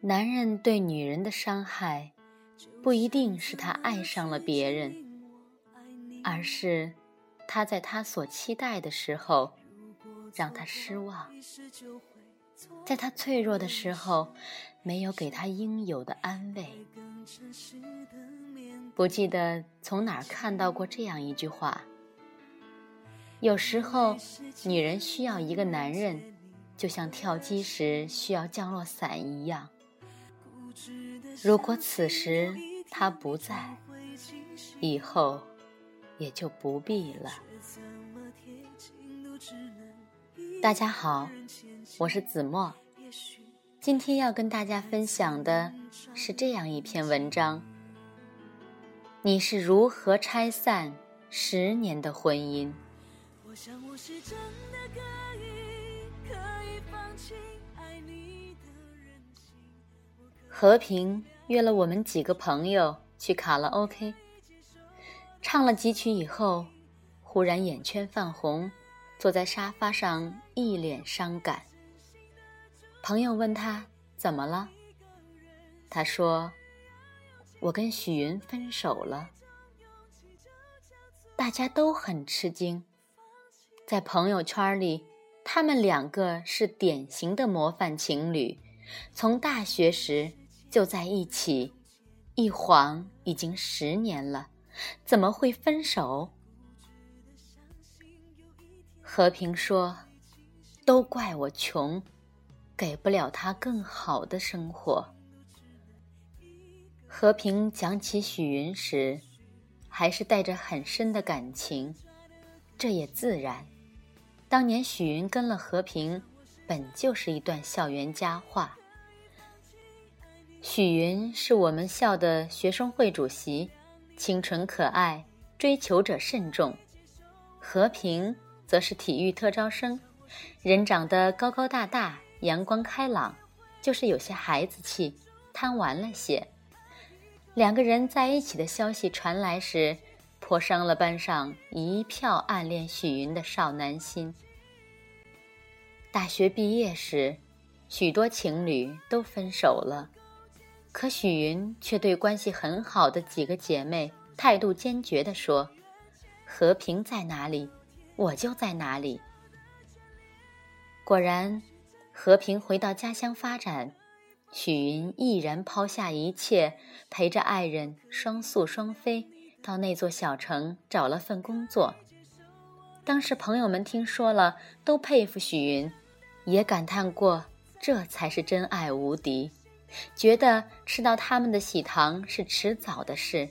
男人对女人的伤害，不一定是他爱上了别人，而是他在他所期待的时候让他失望，在他脆弱的时候没有给他应有的安慰。不记得从哪儿看到过这样一句话：有时候，女人需要一个男人，就像跳机时需要降落伞一样。如果此时他不在，以后也就不必了。大家好，我是子墨，今天要跟大家分享的是这样一篇文章：你是如何拆散十年的婚姻？我想我想是真的和平约了我们几个朋友去卡拉 OK，唱了几曲以后，忽然眼圈泛红，坐在沙发上一脸伤感。朋友问他怎么了，他说：“我跟许云分手了。”大家都很吃惊，在朋友圈里，他们两个是典型的模范情侣，从大学时。就在一起，一晃已经十年了，怎么会分手？和平说：“都怪我穷，给不了他更好的生活。”和平讲起许云时，还是带着很深的感情，这也自然。当年许云跟了和平，本就是一段校园佳话。许云是我们校的学生会主席，清纯可爱，追求者慎重。和平则是体育特招生，人长得高高大大，阳光开朗，就是有些孩子气，贪玩了些。两个人在一起的消息传来时，颇伤了班上一票暗恋许云的少男心。大学毕业时，许多情侣都分手了。可许云却对关系很好的几个姐妹态度坚决地说：“和平在哪里，我就在哪里。”果然，和平回到家乡发展，许云毅然抛下一切，陪着爱人双宿双飞到那座小城找了份工作。当时朋友们听说了，都佩服许云，也感叹过这才是真爱无敌。觉得吃到他们的喜糖是迟早的事，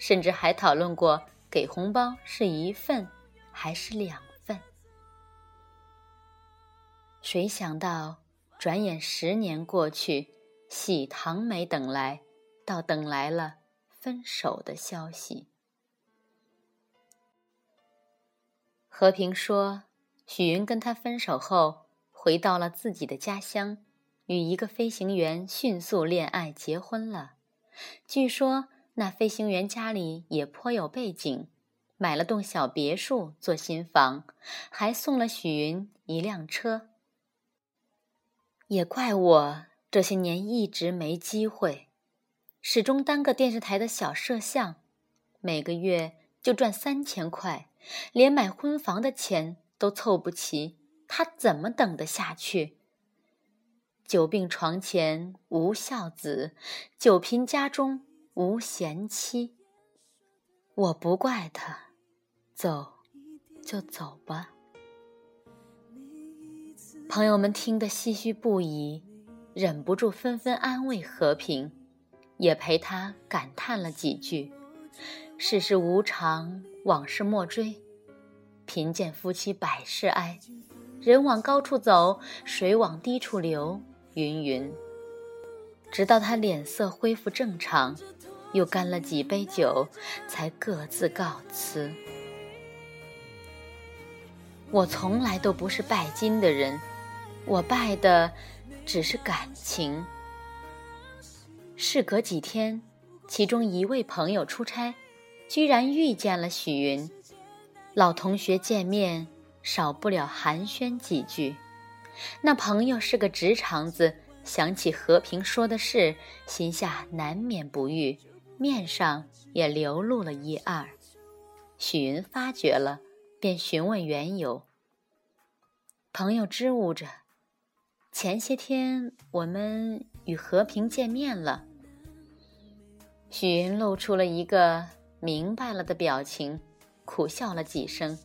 甚至还讨论过给红包是一份还是两份。谁想到，转眼十年过去，喜糖没等来，倒等来了分手的消息。和平说，许云跟他分手后，回到了自己的家乡。与一个飞行员迅速恋爱结婚了，据说那飞行员家里也颇有背景，买了栋小别墅做新房，还送了许云一辆车。也怪我这些年一直没机会，始终当个电视台的小摄像，每个月就赚三千块，连买婚房的钱都凑不齐，他怎么等得下去？久病床前无孝子，久贫家中无贤妻。我不怪他，走就走吧。朋友们听得唏嘘不已，忍不住纷纷安慰和平，也陪他感叹了几句：“世事无常，往事莫追。贫贱夫妻百事哀，人往高处走，水往低处流。”云云，直到他脸色恢复正常，又干了几杯酒，才各自告辞。我从来都不是拜金的人，我拜的只是感情。事隔几天，其中一位朋友出差，居然遇见了许云。老同学见面，少不了寒暄几句。那朋友是个直肠子，想起和平说的事，心下难免不悦，面上也流露了一二。许云发觉了，便询问缘由。朋友支吾着：“前些天我们与和平见面了。”许云露出了一个明白了的表情，苦笑了几声，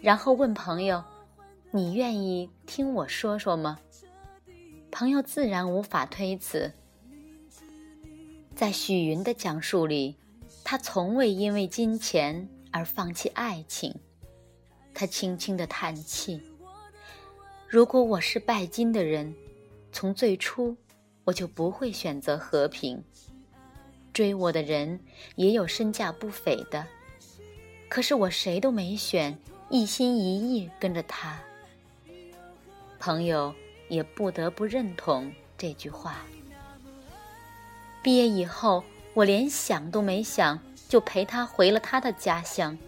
然后问朋友：“你愿意听我说说吗？”朋友自然无法推辞。在许云的讲述里，他从未因为金钱而放弃爱情。他轻轻的叹气：“如果我是拜金的人，从最初我就不会选择和平。”追我的人也有身价不菲的，可是我谁都没选，一心一意跟着他。朋友也不得不认同这句话。毕业以后，我连想都没想，就陪他回了他的家乡。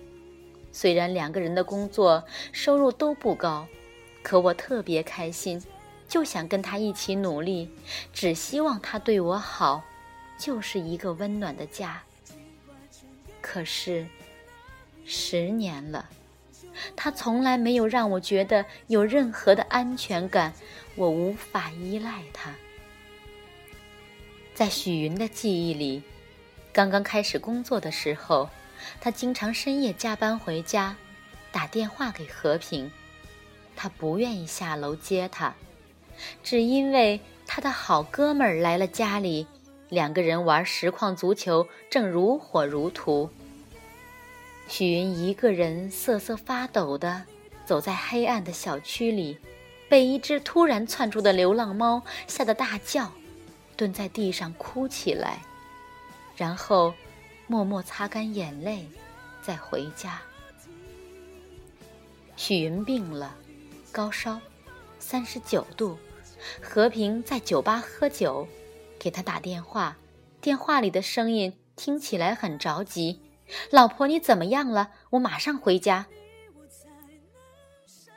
虽然两个人的工作收入都不高，可我特别开心，就想跟他一起努力，只希望他对我好。就是一个温暖的家。可是，十年了，他从来没有让我觉得有任何的安全感，我无法依赖他。在许云的记忆里，刚刚开始工作的时候，他经常深夜加班回家，打电话给和平，他不愿意下楼接他，只因为他的好哥们来了家里。两个人玩实况足球，正如火如荼。许云一个人瑟瑟发抖的走在黑暗的小区里，被一只突然窜出的流浪猫吓得大叫，蹲在地上哭起来，然后默默擦干眼泪，再回家。许云病了，高烧，三十九度，和平在酒吧喝酒。给他打电话，电话里的声音听起来很着急：“老婆，你怎么样了？我马上回家。”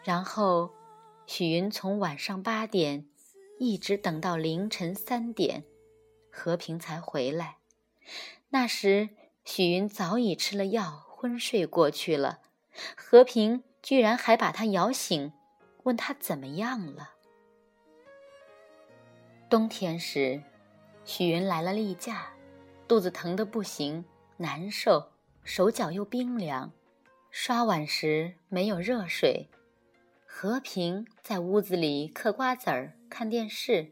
然后，许云从晚上八点一直等到凌晨三点，和平才回来。那时，许云早已吃了药，昏睡过去了。和平居然还把他摇醒，问他怎么样了。冬天时。许云来了例假，肚子疼得不行，难受，手脚又冰凉，刷碗时没有热水。和平在屋子里嗑瓜子儿、看电视。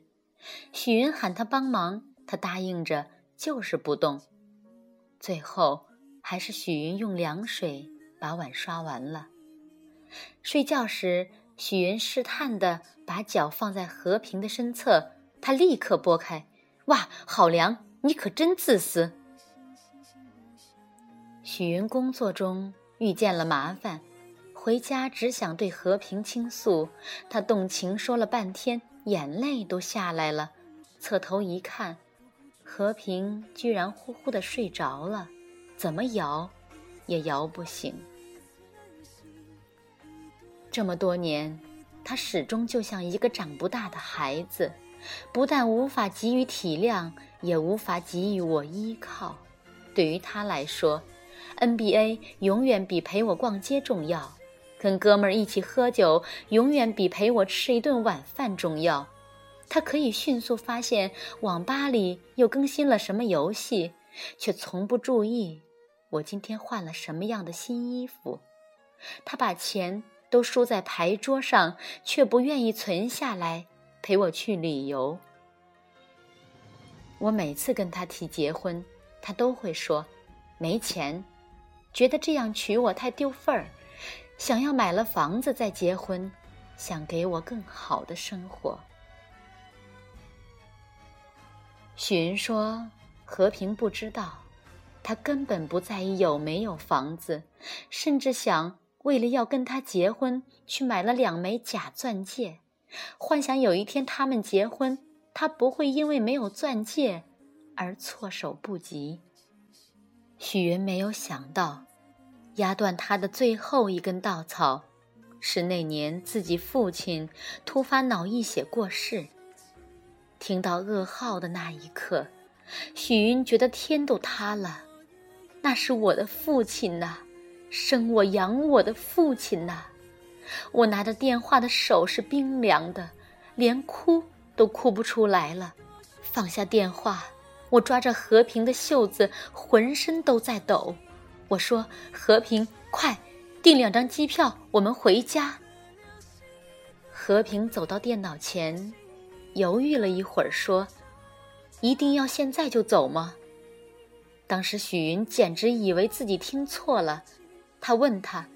许云喊他帮忙，他答应着，就是不动。最后还是许云用凉水把碗刷完了。睡觉时，许云试探地把脚放在和平的身侧，他立刻拨开。哇，好凉！你可真自私。许云工作中遇见了麻烦，回家只想对和平倾诉。他动情说了半天，眼泪都下来了。侧头一看，和平居然呼呼的睡着了，怎么摇也摇不醒。这么多年，他始终就像一个长不大的孩子。不但无法给予体谅，也无法给予我依靠。对于他来说，NBA 永远比陪我逛街重要，跟哥们儿一起喝酒永远比陪我吃一顿晚饭重要。他可以迅速发现网吧里又更新了什么游戏，却从不注意我今天换了什么样的新衣服。他把钱都输在牌桌上，却不愿意存下来。陪我去旅游。我每次跟他提结婚，他都会说没钱，觉得这样娶我太丢份儿，想要买了房子再结婚，想给我更好的生活。许云说：“和平不知道，他根本不在意有没有房子，甚至想为了要跟他结婚，去买了两枚假钻戒。”幻想有一天他们结婚，他不会因为没有钻戒而措手不及。许云没有想到，压断他的最后一根稻草，是那年自己父亲突发脑溢血过世。听到噩耗的那一刻，许云觉得天都塌了。那是我的父亲呐，生我养我的父亲呐！我拿着电话的手是冰凉的，连哭都哭不出来了。放下电话，我抓着和平的袖子，浑身都在抖。我说：“和平，快订两张机票，我们回家。”和平走到电脑前，犹豫了一会儿，说：“一定要现在就走吗？”当时许云简直以为自己听错了，他问他：“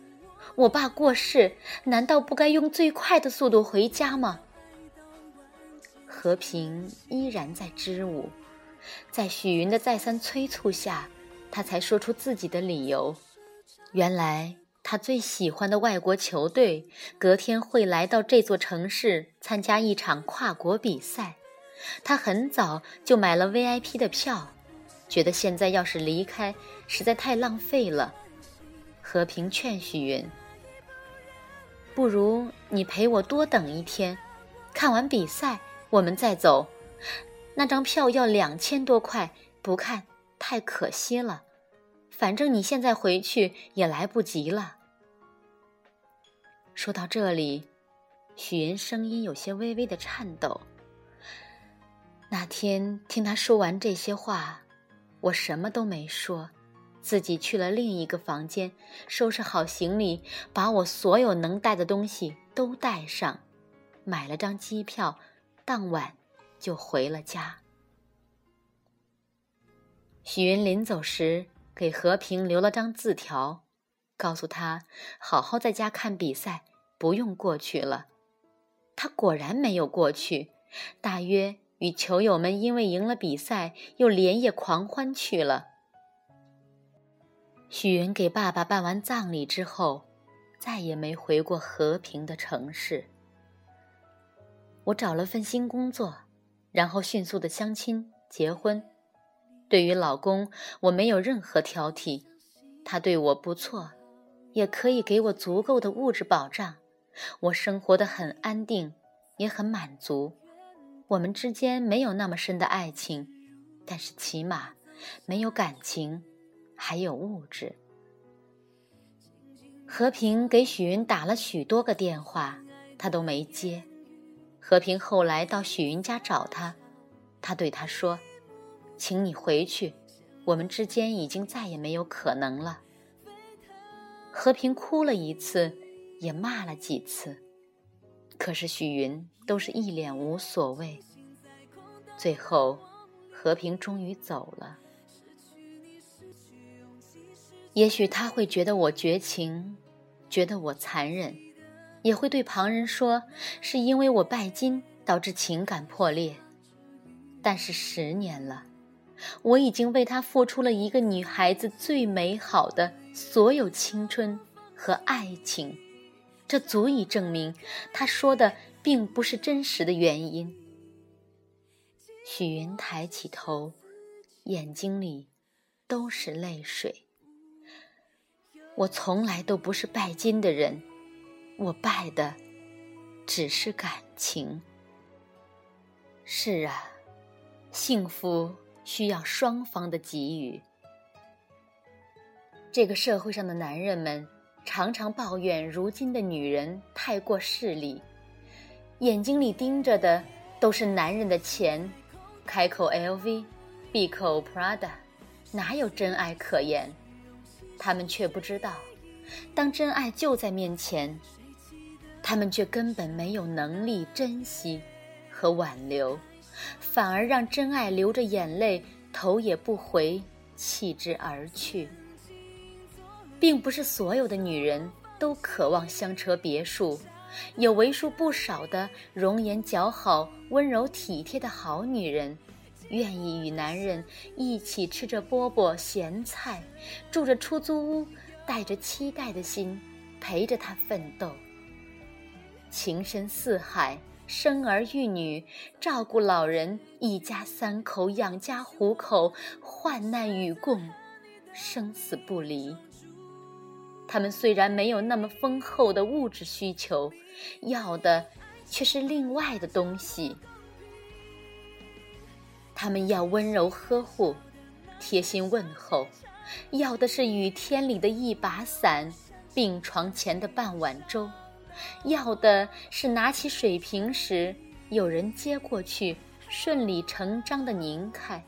我爸过世，难道不该用最快的速度回家吗？”和平依然在支吾，在许云的再三催促下，他才说出自己的理由。原来他最喜欢的外国球队隔天会来到这座城市参加一场跨国比赛，他很早就买了 VIP 的票。觉得现在要是离开，实在太浪费了。和平劝许云：“不如你陪我多等一天，看完比赛我们再走。那张票要两千多块，不看太可惜了。反正你现在回去也来不及了。”说到这里，许云声音有些微微的颤抖。那天听他说完这些话。我什么都没说，自己去了另一个房间，收拾好行李，把我所有能带的东西都带上，买了张机票，当晚就回了家。许云临走时给和平留了张字条，告诉他好好在家看比赛，不用过去了。他果然没有过去，大约。与球友们因为赢了比赛，又连夜狂欢去了。许云给爸爸办完葬礼之后，再也没回过和平的城市。我找了份新工作，然后迅速的相亲结婚。对于老公，我没有任何挑剔，他对我不错，也可以给我足够的物质保障，我生活的很安定，也很满足。我们之间没有那么深的爱情，但是起码没有感情，还有物质。和平给许云打了许多个电话，他都没接。和平后来到许云家找他，他对他说：“请你回去，我们之间已经再也没有可能了。”和平哭了一次，也骂了几次。可是许云都是一脸无所谓。最后，和平终于走了。也许他会觉得我绝情，觉得我残忍，也会对旁人说是因为我拜金导致情感破裂。但是十年了，我已经为他付出了一个女孩子最美好的所有青春和爱情。这足以证明他说的并不是真实的原因。许云抬起头，眼睛里都是泪水。我从来都不是拜金的人，我拜的只是感情。是啊，幸福需要双方的给予。这个社会上的男人们。常常抱怨如今的女人太过势利，眼睛里盯着的都是男人的钱，开口 LV，闭口 Prada，哪有真爱可言？他们却不知道，当真爱就在面前，他们却根本没有能力珍惜和挽留，反而让真爱流着眼泪，头也不回弃之而去。并不是所有的女人都渴望香车别墅，有为数不少的容颜姣好、温柔体贴的好女人，愿意与男人一起吃着饽饽咸菜，住着出租屋，带着期待的心陪着他奋斗。情深似海，生儿育女，照顾老人，一家三口养家糊口，患难与共，生死不离。他们虽然没有那么丰厚的物质需求，要的却是另外的东西。他们要温柔呵护，贴心问候，要的是雨天里的一把伞，病床前的半碗粥，要的是拿起水瓶时有人接过去，顺理成章的拧开。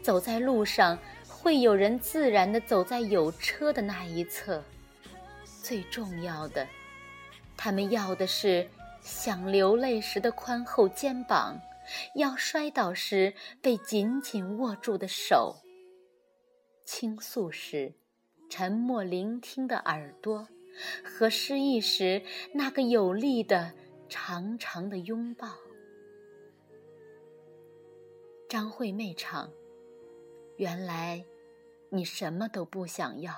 走在路上，会有人自然的走在有车的那一侧。最重要的，他们要的是想流泪时的宽厚肩膀，要摔倒时被紧紧握住的手，倾诉时沉默聆听的耳朵，和失意时那个有力的长长的拥抱。张惠妹唱。原来，你什么都不想要。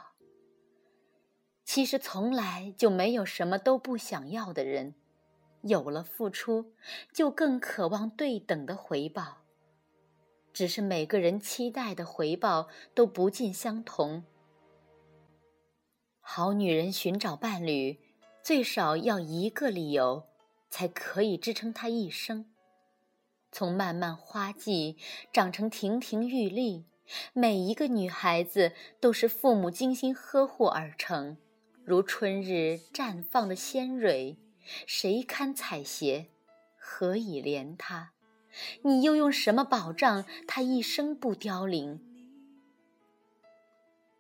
其实从来就没有什么都不想要的人，有了付出，就更渴望对等的回报。只是每个人期待的回报都不尽相同。好女人寻找伴侣，最少要一个理由，才可以支撑她一生。从漫漫花季长成亭亭玉立。每一个女孩子都是父母精心呵护而成，如春日绽放的鲜蕊，谁堪采撷？何以怜他？你又用什么保障他一生不凋零？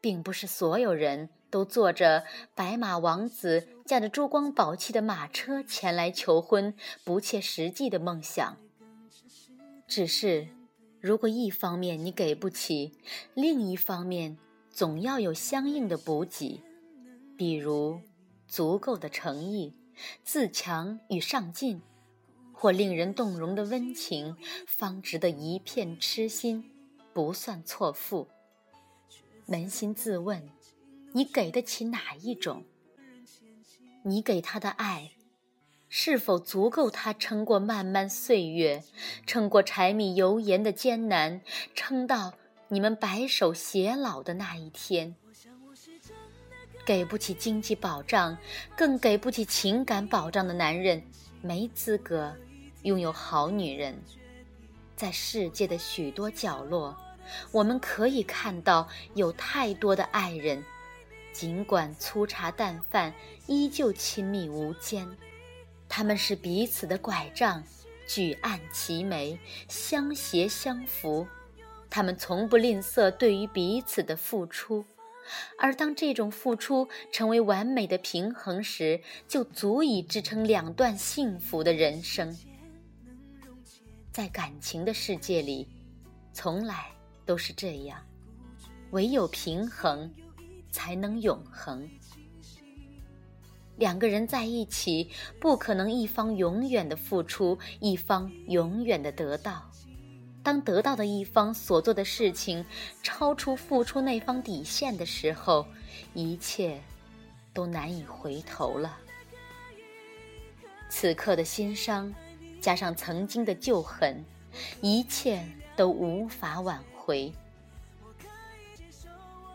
并不是所有人都坐着白马王子驾着珠光宝气的马车前来求婚，不切实际的梦想。只是。如果一方面你给不起，另一方面总要有相应的补给，比如足够的诚意、自强与上进，或令人动容的温情，方值得一片痴心，不算错付。扪心自问，你给得起哪一种？你给他的爱。是否足够他撑过漫漫岁月，撑过柴米油盐的艰难，撑到你们白首偕老的那一天？给不起经济保障，更给不起情感保障的男人，没资格拥有好女人。在世界的许多角落，我们可以看到有太多的爱人，尽管粗茶淡饭，依旧亲密无间。他们是彼此的拐杖，举案齐眉，相携相扶。他们从不吝啬对于彼此的付出，而当这种付出成为完美的平衡时，就足以支撑两段幸福的人生。在感情的世界里，从来都是这样，唯有平衡，才能永恒。两个人在一起，不可能一方永远的付出，一方永远的得到。当得到的一方所做的事情超出付出那方底线的时候，一切都难以回头了。此刻的心伤，加上曾经的旧恨，一切都无法挽回。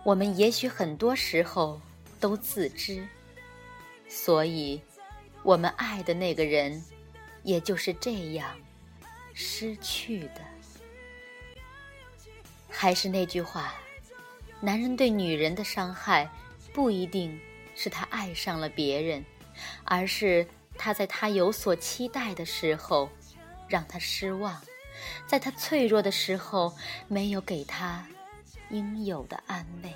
我们也许很多时候都自知。所以，我们爱的那个人，也就是这样失去的。还是那句话，男人对女人的伤害，不一定是他爱上了别人，而是他在他有所期待的时候，让他失望，在他脆弱的时候，没有给他应有的安慰。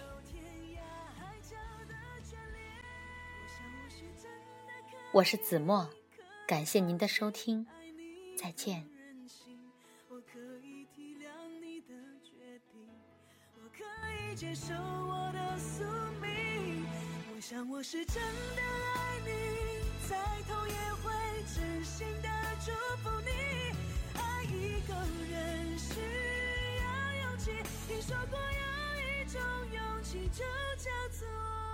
我是子墨，感谢您的收听，再见。接受我的宿命。我想我是真的爱你，再痛也会真心的祝福你。爱一个人需要勇气，听说过有一种勇气，就叫做。